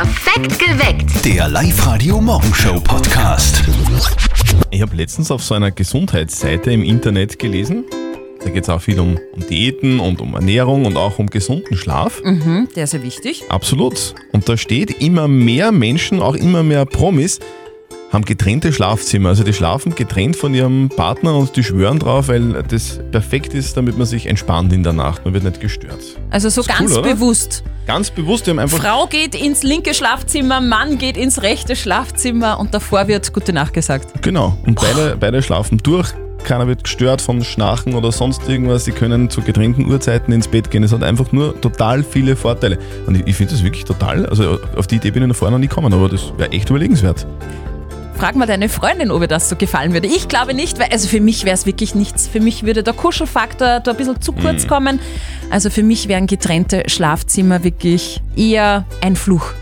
Perfekt geweckt. Der Live-Radio Morgenshow Podcast. Ich habe letztens auf so einer Gesundheitsseite im Internet gelesen. Da geht es auch viel um, um Diäten und um Ernährung und auch um gesunden Schlaf. Mhm, der ist ja wichtig. Absolut. Und da steht, immer mehr Menschen, auch immer mehr Promis, haben getrennte Schlafzimmer. Also die schlafen getrennt von ihrem Partner und die schwören drauf, weil das perfekt ist, damit man sich entspannt in der Nacht. Man wird nicht gestört. Also so ganz cool, oder? Ganz bewusst, die haben einfach. Frau geht ins linke Schlafzimmer, Mann geht ins rechte Schlafzimmer und davor wird Gute Nacht gesagt. Genau. Und beide, beide schlafen durch. Keiner wird gestört von Schnarchen oder sonst irgendwas. Sie können zu getrennten Uhrzeiten ins Bett gehen. Es hat einfach nur total viele Vorteile. Und ich, ich finde das wirklich total. Also auf die Idee bin ich noch vorher noch nie gekommen, aber das wäre echt überlegenswert. Frag mal deine Freundin, ob ihr das so gefallen würde. Ich glaube nicht, weil also für mich wäre es wirklich nichts. Für mich würde der Kuschelfaktor da ein bisschen zu kurz Mhm. kommen. Also für mich wären getrennte Schlafzimmer wirklich eher ein Fluch.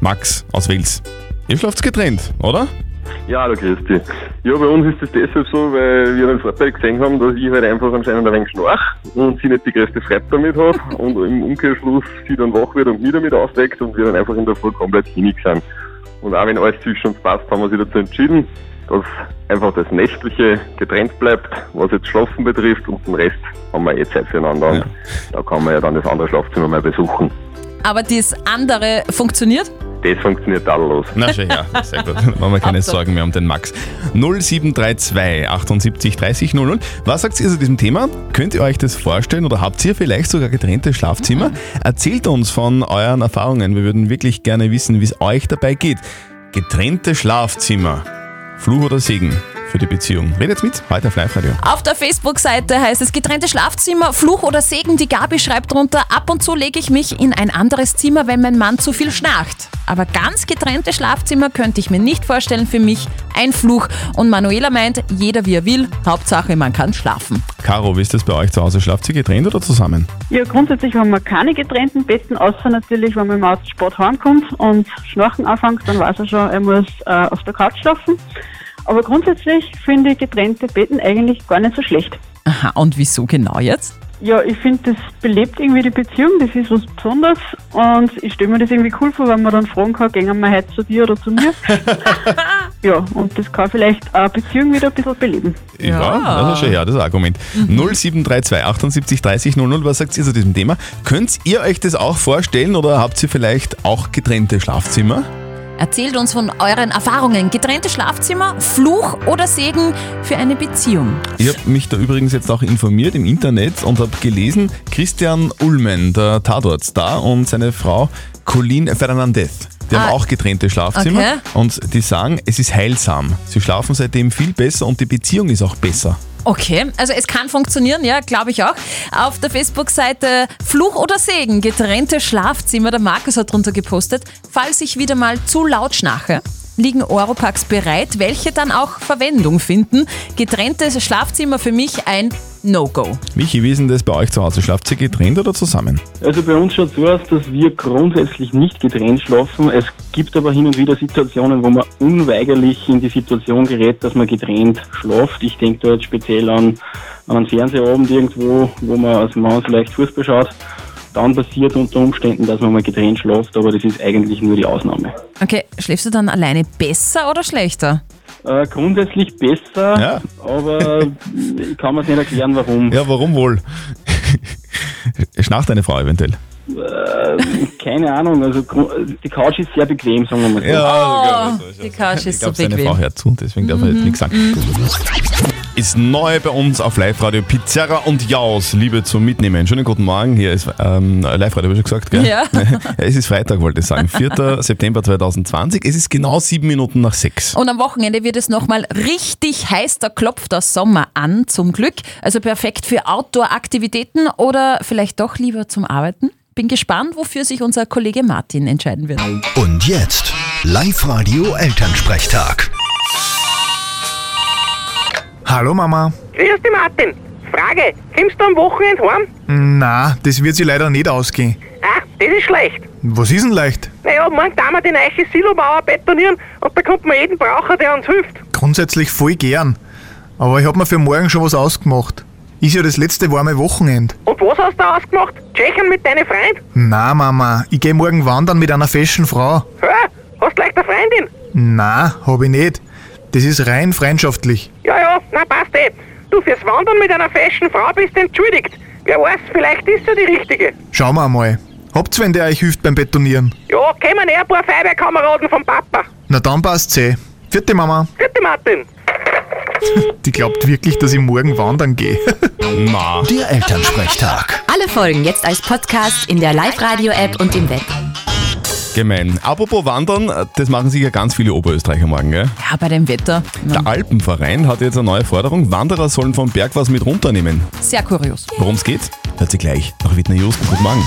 Max aus Wels. Ihr schlaft getrennt, oder? Ja, hallo Christi. Ja, bei uns ist es deshalb so, weil wir den Vorteil gesehen haben, dass ich halt einfach anscheinend ein wenig schnarch und sie nicht die größte Freude damit hat und im Umkehrschluss sie dann wach wird und mich damit aufweckt und wir dann einfach in der Früh komplett hinig sind. Und auch wenn alles zwischen uns passt, haben wir sich dazu entschieden, dass einfach das Nächtliche getrennt bleibt, was jetzt Schlafen betrifft und den Rest haben wir eh Zeit füreinander. Und da kann man ja dann das andere Schlafzimmer mal besuchen. Aber das andere funktioniert? Das funktioniert tadellos. Na schön, ja, sehr gut. Dann machen wir keine. Sorgen mehr um den Max. 0732 78 30 00. Was sagt ihr zu diesem Thema? Könnt ihr euch das vorstellen oder habt ihr vielleicht sogar getrennte Schlafzimmer? Erzählt uns von euren Erfahrungen. Wir würden wirklich gerne wissen, wie es euch dabei geht. Getrennte Schlafzimmer. Fluch oder Segen für die Beziehung? Redet mit, heute auf Live-Radio. Auf der Facebook-Seite heißt es getrennte Schlafzimmer, Fluch oder Segen. Die Gabi schreibt drunter, ab und zu lege ich mich in ein anderes Zimmer, wenn mein Mann zu viel schnarcht. Aber ganz getrennte Schlafzimmer könnte ich mir nicht vorstellen für mich. Ein Fluch. Und Manuela meint, jeder wie er will, Hauptsache man kann schlafen. Caro, wie ist das bei euch zu Hause? Schlaft ihr getrennt oder zusammen? Ja, grundsätzlich haben wir keine getrennten Betten, außer natürlich, wenn man im Auto Sport heimkommt und Schnarchen anfängt, dann weiß er schon, er muss äh, auf der Couch schlafen. Aber grundsätzlich finde ich getrennte Betten eigentlich gar nicht so schlecht. Aha, und wieso genau jetzt? Ja, ich finde, das belebt irgendwie die Beziehung, das ist was Besonderes und ich stelle mir das irgendwie cool vor, wenn man dann fragen kann, gehen wir heute zu dir oder zu mir. ja, und das kann vielleicht eine Beziehung wieder ein bisschen beleben. Ja, das ist schon her, das Argument. 0732 78 30 00, was sagt ihr zu diesem Thema? Könnt ihr euch das auch vorstellen oder habt ihr vielleicht auch getrennte Schlafzimmer? Erzählt uns von euren Erfahrungen. Getrennte Schlafzimmer, Fluch oder Segen für eine Beziehung? Ich habe mich da übrigens jetzt auch informiert im Internet und habe gelesen, Christian Ullmann, der Tatortstar und seine Frau Colleen Fernandez, die Ah. haben auch getrennte Schlafzimmer Okay. und die sagen, es ist heilsam. Sie schlafen seitdem viel besser und die Beziehung ist auch besser. Okay, also es kann funktionieren, ja, glaube ich auch. Auf der Facebook-Seite Fluch oder Segen, getrennte Schlafzimmer, der Markus hat drunter gepostet. Falls ich wieder mal zu laut schnarche, liegen Europacks bereit, welche dann auch Verwendung finden. Getrenntes Schlafzimmer für mich ein No-Go. Michi, wie ist denn das bei euch zu Hause? Schlaft ihr getrennt oder zusammen? Also bei uns schaut es so aus, dass wir grundsätzlich nicht getrennt schlafen. Es gibt aber hin und wieder Situationen, wo man unweigerlich in die Situation gerät, dass man getrennt schlaft. Ich denke da jetzt speziell an, an einen Fernsehabend irgendwo, wo man als Mann vielleicht Fußball schaut. Dann passiert unter Umständen, dass man mal getrennt schlaft, aber das ist eigentlich nur die Ausnahme. Okay, schläfst du dann alleine besser oder schlechter? Äh, grundsätzlich besser, Ja. aber ich kann mir nicht erklären, warum. Ja, warum wohl? Schnarcht deine Frau eventuell? Keine Ahnung, also die Couch ist sehr bequem, sagen wir mal so. Ja, Oh, die Couch ist Ich so glaube, seine bequem. Frau hört zu, deswegen darf er jetzt nichts sagen. Ist neu bei uns auf Live-Radio Pizzeria und Jaus, Liebe zum Mitnehmen. Schönen guten Morgen, hier ist ähm, Live-Radio, habe ich schon gesagt, gell? Ja. es ist Freitag, wollte ich sagen, 4. September 2020. Es ist genau sieben Minuten nach sechs. Und am Wochenende wird es nochmal richtig heiß, da klopft der Sommer an, zum Glück. Also perfekt für Outdoor-Aktivitäten oder vielleicht doch lieber zum Arbeiten. Bin gespannt, wofür sich unser Kollege Martin entscheiden wird. Und jetzt Live-Radio Elternsprechtag. Hallo Mama. Grüß dich, Martin. Frage, kommst du am Wochenende heim? Na, das wird sich leider nicht ausgehen. Ah, das ist schlecht. Was ist denn leicht? Naja, morgen da wir die neue Silomauer betonieren und da kommt man jeden brauchen, der uns hilft. Grundsätzlich voll gern. Aber ich hab mir für morgen schon was ausgemacht. Ist ja das letzte warme Wochenende. Und was hast du ausgemacht? Tschechien mit deinen Freunden? Na, Mama, ich geh morgen wandern mit einer fashion Frau. Hör, hast du leicht eine Freundin? Na, hab ich nicht. Das ist rein freundschaftlich. Ja, ja, na passt eh. Du, fürs Wandern mit einer fashion Frau bist entschuldigt. Wer weiß, vielleicht ist sie die richtige. Schauen wir einmal. Habt's, wenn der euch hilft beim Betonieren? Ja, kommen eh ein paar Feuerwehrkameraden vom Papa. Na dann passt's eh. Vierte Mama. Vierte Martin. Die glaubt wirklich, dass ich morgen wandern gehe. Na. Der Elternsprechtag. Alle Folgen jetzt als Podcast in der Live-Radio-App und im Web. Gemein. Apropos Wandern, das machen sich ja ganz viele Oberösterreicher morgen, gell? Ja, bei dem Wetter. Der Alpenverein hat jetzt eine neue Forderung. Wanderer sollen vom Berg was mit runternehmen. Sehr kurios. Worum es geht, hört sie gleich nach Whitney Houston. Guten Morgen.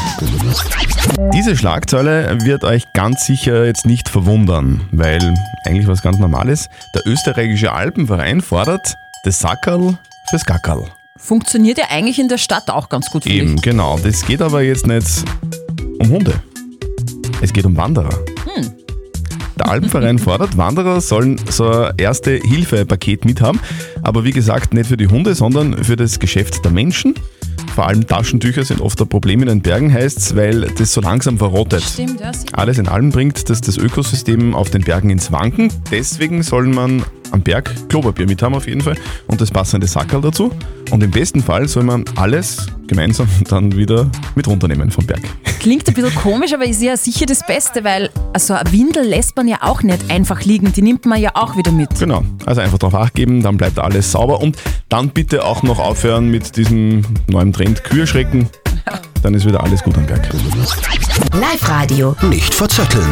Diese Schlagzeile wird euch ganz sicher jetzt nicht verwundern, weil eigentlich was ganz Normales. Der österreichische Alpenverein fordert das Sackerl fürs Gackerl. Funktioniert ja eigentlich in der Stadt auch ganz gut, Eben, ich. genau. Das geht aber jetzt nicht um Hunde. Es geht um Wanderer. Der Alpenverein fordert, Wanderer sollen so ein Erste-Hilfe-Paket mithaben, aber wie gesagt nicht für die Hunde, sondern für das Geschäft der Menschen. Vor allem Taschentücher sind oft ein Problem in den Bergen, heißt es, weil das so langsam verrottet. Stimmt, sicher. Alles in allem bringt das, das Ökosystem auf den Bergen ins Wanken. Deswegen soll man am Berg Klopapier mit haben auf jeden Fall und das passende Sackerl dazu. Und im besten Fall soll man alles gemeinsam dann wieder mit runternehmen vom Berg. Klingt ein bisschen komisch, aber ist ja sicher das Beste, weil also eine Windel lässt man ja auch nicht einfach liegen. Die nimmt man ja auch wieder mit. Genau, also einfach drauf acht geben, dann bleibt alles sauber und dann bitte auch noch aufhören mit diesem neuen Trend Kühlschrecken. Dann ist wieder alles gut am Berg. Live-Radio. Nicht verzetteln.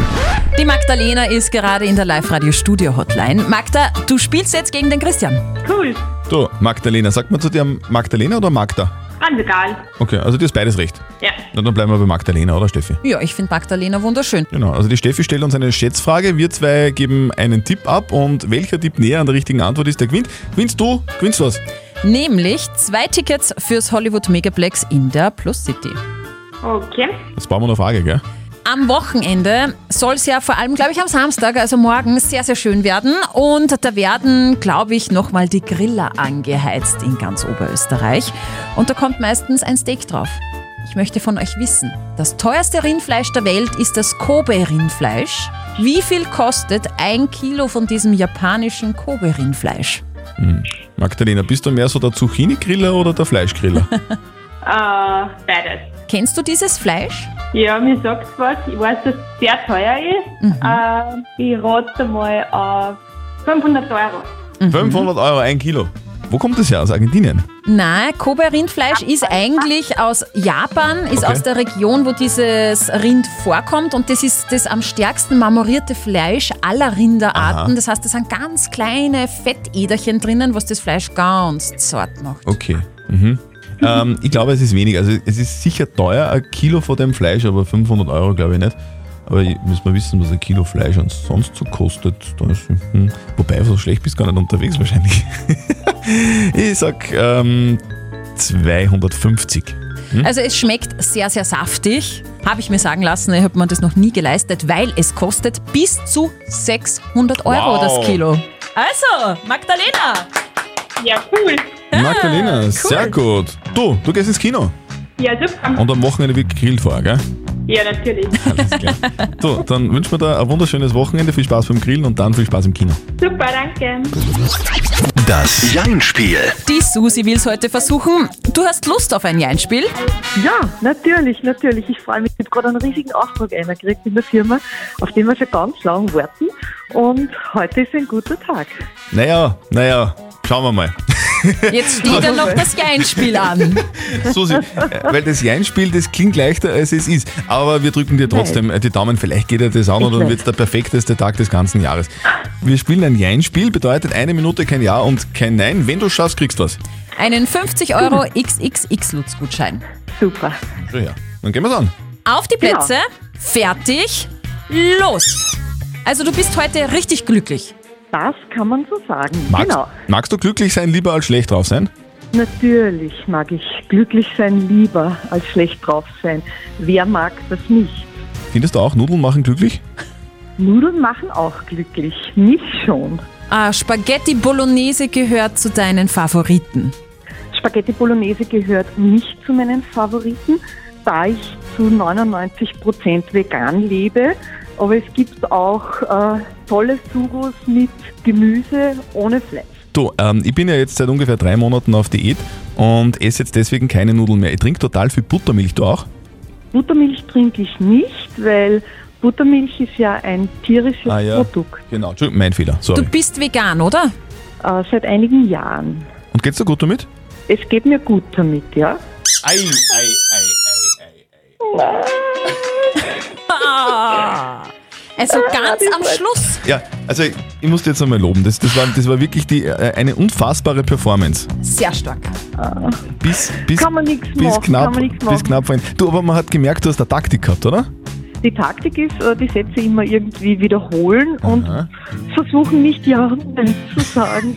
Die Magdalena ist gerade in der Live-Radio-Studio-Hotline. Magda, du spielst jetzt gegen den Christian. Cool. Du, Magdalena, sagt man zu dir Magdalena oder Magda? Ganz egal. Okay, also dir ist beides recht. Ja. Na, dann bleiben wir bei Magdalena, oder Steffi? Ja, ich finde Magdalena wunderschön. Genau, also die Steffi stellt uns eine Schätzfrage, wir zwei geben einen Tipp ab und welcher Tipp näher an der richtigen Antwort ist, der gewinnt. Gewinnst du, gewinnst du was. Nämlich zwei Tickets fürs Hollywood Megaplex in der Plus City. Okay. Das brauchen wir noch Frage, gell? Am Wochenende soll es ja vor allem, glaube ich, am Samstag, also morgen, sehr, sehr schön werden. Und da werden, glaube ich, nochmal die Griller angeheizt in ganz Oberösterreich. Und da kommt meistens ein Steak drauf. Ich möchte von euch wissen, das teuerste Rindfleisch der Welt ist das Kobe-Rindfleisch. Wie viel kostet ein Kilo von diesem japanischen Kobe-Rindfleisch? Magdalena, bist du mehr so der Zucchini-Griller oder der Fleischgriller? Äh, beides. Kennst du dieses Fleisch? Ja, mir sagt was. Ich weiß, dass es sehr teuer ist. Äh, ich rate mal auf 500 Euro. 500 Euro ein Kilo. Wo kommt das her? Aus Argentinien? Nein, Kobe-Rindfleisch ist eigentlich aus Japan, ist Okay. aus der Region, wo dieses Rind vorkommt und das ist das am stärksten marmorierte Fleisch aller Rinderarten. Aha. Das heißt, da sind ganz kleine Fettäderchen drinnen, was das Fleisch ganz zart macht. Okay. Mhm. Ähm, ich glaube, es ist wenig. Also es ist sicher teuer, ein Kilo von dem Fleisch, aber 500 Euro glaube ich nicht. Aber ich muss mal wissen, was ein Kilo Fleisch sonst so kostet. Ist, hm, wobei, so schlecht bist du gar nicht unterwegs wahrscheinlich. ich sag ähm, 250. Also es schmeckt sehr, sehr saftig, habe ich mir sagen lassen. Ich habe mir das noch nie geleistet, weil es kostet bis zu 600 Euro Wow. das Kilo. Also, Magdalena, Ja, cool. Magdalena, sehr gut. Du, du gehst ins Kino. Ja, super. Und am Wochenende wird gegrillt vorher, gell? Ja, natürlich. Alles klar. So, dann wünschen wir dir ein wunderschönes Wochenende, viel Spaß beim Grillen und dann viel Spaß im Kino. Super, danke. Das Jein-Spiel. die Susi will es heute versuchen. Du hast Lust auf ein Jeinspiel? Ja, natürlich, natürlich. Ich freue mich. Ich habe gerade einen riesigen Auftrag eingekriegt in der Firma, auf den wir schon ganz lang warten. Und heute ist ein guter Tag. Naja, naja, schauen wir mal. Jetzt steht ja noch das Jeinspiel an. Susi, weil das Jein-Spiel, das klingt leichter als es ist. Aber wir drücken dir trotzdem äh, die Daumen. Vielleicht geht dir das an und dann wird es der perfekteste Tag des ganzen Jahres. Wir spielen ein Jein-Spiel, bedeutet eine Minute kein Ja und kein Nein. Wenn du schaffst, kriegst du was. Einen 50 Euro XXX-Lutz-Gutschein. Super. So, ja. Dann gehen wir's an. Auf die Plätze, fertig, los! Also du bist heute richtig glücklich. Das kann man so sagen. Magst, Genau. magst du glücklich sein, lieber als schlecht drauf sein? Natürlich mag ich glücklich sein lieber als schlecht drauf sein. Wer mag das nicht? Findest du auch, Nudeln machen glücklich? Nudeln machen auch glücklich. Mich schon. Ah, Spaghetti Bolognese gehört zu deinen Favoriten. Spaghetti Bolognese gehört nicht zu meinen Favoriten, da ich zu 99% vegan lebe. Aber es gibt auch äh, tolle Sugos mit Gemüse ohne Fleisch. Du, ähm, ich bin ja jetzt seit ungefähr drei Monaten auf Diät und esse jetzt deswegen keine Nudeln mehr. Ich trinke total viel Buttermilch, du auch? Buttermilch trinke ich nicht, weil Buttermilch ist ja ein tierisches Ah, ja. Produkt. Genau, Entschuldigung, mein Fehler, Du sorry. bist vegan, oder? Äh, seit einigen Jahren. Und geht's dir gut damit? Es geht mir gut damit, ja. Ei, ei, ei, ei, Ah. Also ganz am Schluss. Ja, also ich, ich muss dir jetzt einmal loben. Das, das, war, das war wirklich die, äh, eine unfassbare Performance. Sehr stark. Bis, bis, Kann man nichts bis machen, knapp, kann man nichts bis machen. knapp vorhin. Du, aber man hat gemerkt, du hast eine Taktik gehabt, oder? Die Taktik ist, äh, die Sätze immer irgendwie wiederholen und versuchen nicht Ja und Nein zu sagen.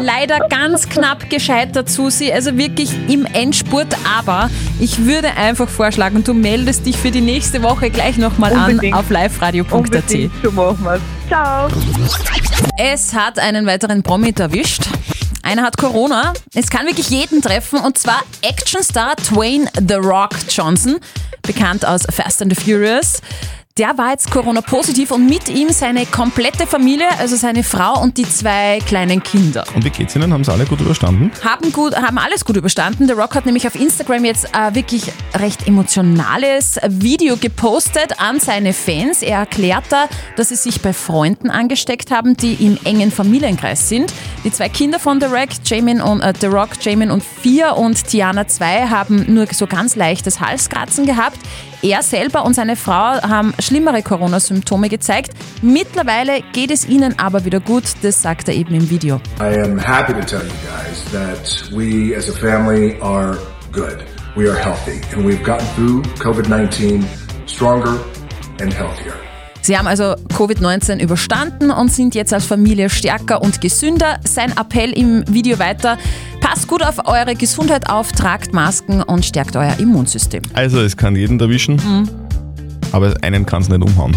Leider ganz knapp gescheitert, Susi. Also wirklich im Endspurt. Aber ich würde einfach vorschlagen, du meldest dich für die nächste Woche gleich nochmal an auf liveradio.at. So machen wir's. Ciao. Es hat einen weiteren Promi erwischt. Einer hat Corona. Es kann wirklich jeden treffen und zwar Actionstar Dwayne The Rock Johnson, bekannt aus Fast and the Furious. Der war jetzt Corona-positiv und mit ihm seine komplette Familie, also seine Frau und die zwei kleinen Kinder. Und wie geht's Ihnen? Haben Sie alle gut überstanden? Haben, gut, haben alles gut überstanden. The Rock hat nämlich auf Instagram jetzt äh, wirklich recht emotionales Video gepostet an seine Fans. Er erklärt da, dass sie sich bei Freunden angesteckt haben, die im engen Familienkreis sind. Die zwei Kinder von The Rock, Jamin und, äh, The Rock, Jamin und vier und Tiana 2 haben nur so ganz leichtes Halskratzen gehabt. Er selber und seine Frau haben schlimmere Corona-Symptome gezeigt. Mittlerweile geht es ihnen aber wieder gut, das sagt er eben im Video. I am happy to tell you guys that we as a family are good. We are healthy and we've gotten through COVID 19 stronger and healthier. Sie haben also Covid-19 überstanden und sind jetzt als Familie stärker und gesünder. Sein Appell im Video weiter, passt gut auf eure Gesundheit auf, tragt Masken und stärkt euer Immunsystem. Also, es kann jeden erwischen, Mhm. Aber einen kann es nicht umhauen.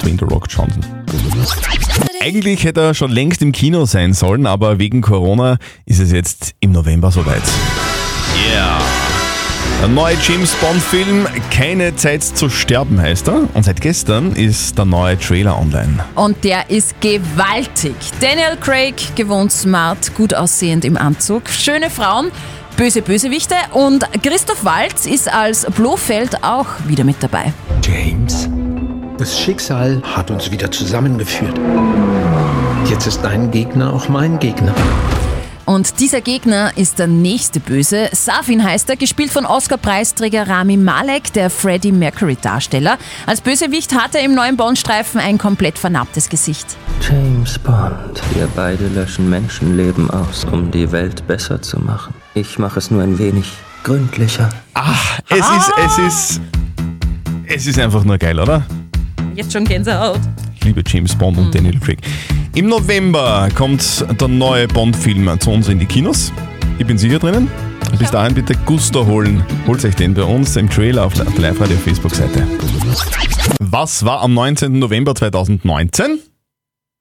Dwayne The Rock Johnson. Eigentlich hätte er schon längst im Kino sein sollen, aber wegen Corona ist es jetzt im November soweit. Yeah! Der neue James Bond-Film Keine Zeit zu sterben heißt er. Und seit gestern ist der neue Trailer online. Und der ist gewaltig. Daniel Craig, gewohnt smart, gut aussehend im Anzug, schöne Frauen, böse Bösewichte und Christoph Waltz ist als Blofeld auch wieder mit dabei. James, das Schicksal hat uns wieder zusammengeführt. Jetzt ist dein Gegner auch mein Gegner. Und dieser Gegner ist der nächste Böse. Safin heißt er, gespielt von Oscar-Preisträger Rami Malek, der Freddie Mercury-Darsteller. Als Bösewicht hat er im neuen Bond-Streifen ein komplett vernarbtes Gesicht. James Bond. Wir beide löschen Menschenleben aus, um die Welt besser zu machen. Ich mache es nur ein wenig gründlicher. Ach, es ist, es ist, es ist einfach nur geil, oder? Jetzt schon Gänsehaut. Ich liebe James Bond und Daniel Craig. Im November kommt der neue Bond-Film zu uns in die Kinos. Ich bin sicher drinnen. Bis dahin bitte Gusto holen. Holt euch den bei uns im Trailer auf der Live-Radio Facebook-Seite. Was war am 19. November 2019?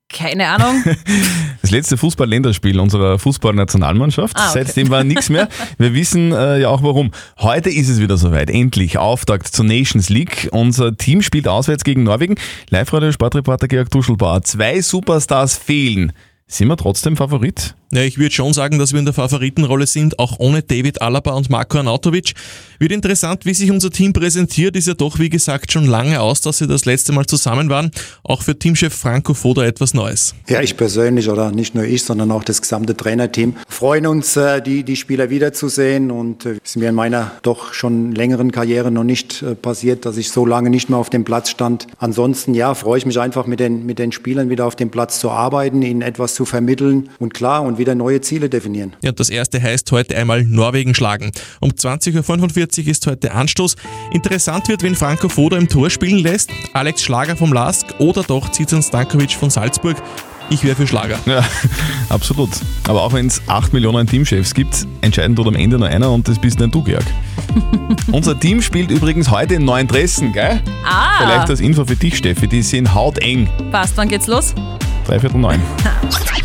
Keine Ahnung. Das letzte Fußball-Länderspiel unserer Fußballnationalmannschaft. Ah, okay. Seitdem war nichts mehr. Wir wissen äh, ja auch warum. Heute ist es wieder soweit. Endlich Auftakt zur Nations League. Unser Team spielt auswärts gegen Norwegen. Live-Radio Sportreporter Georg Duschelbauer. Zwei Superstars fehlen. Sind wir trotzdem Favorit? Ja, ich würde schon sagen, dass wir in der Favoritenrolle sind, auch ohne David Alaba und Marco Arnautovic. Wird interessant, wie sich unser Team präsentiert, ist ja doch, wie gesagt, schon lange aus, dass sie das letzte Mal zusammen waren. Auch für Teamchef Franco Foda etwas Neues. Ja, ich persönlich oder nicht nur ich, sondern auch das gesamte Trainerteam freuen uns, äh, die, die Spieler wiederzusehen und äh, ist mir in meiner doch schon längeren Karriere noch nicht äh, passiert, dass ich so lange nicht mehr auf dem Platz stand. Ansonsten, ja, freue ich mich einfach mit den, mit den Spielern wieder auf dem Platz zu arbeiten, ihnen etwas zu vermitteln und klar und wieder neue Ziele definieren. Ja, das erste heißt heute einmal Norwegen schlagen. Um 20.45 Uhr ist heute Anstoß. Interessant wird, wenn Franco Foda im Tor spielen lässt, Alex Schlager vom LASK oder doch Zizan Stankovic von Salzburg. Ich wäre für Schlager. Ja, absolut. Aber auch wenn es 8 Millionen Teamchefs gibt, entscheiden tut am Ende nur einer und das bist nicht du, Georg. Unser Team spielt übrigens heute in neuen Dressen, gell? Ah. Vielleicht als Info für dich, Steffi, die sind hauteng. Passt, wann geht's los? Dreiviertel neun.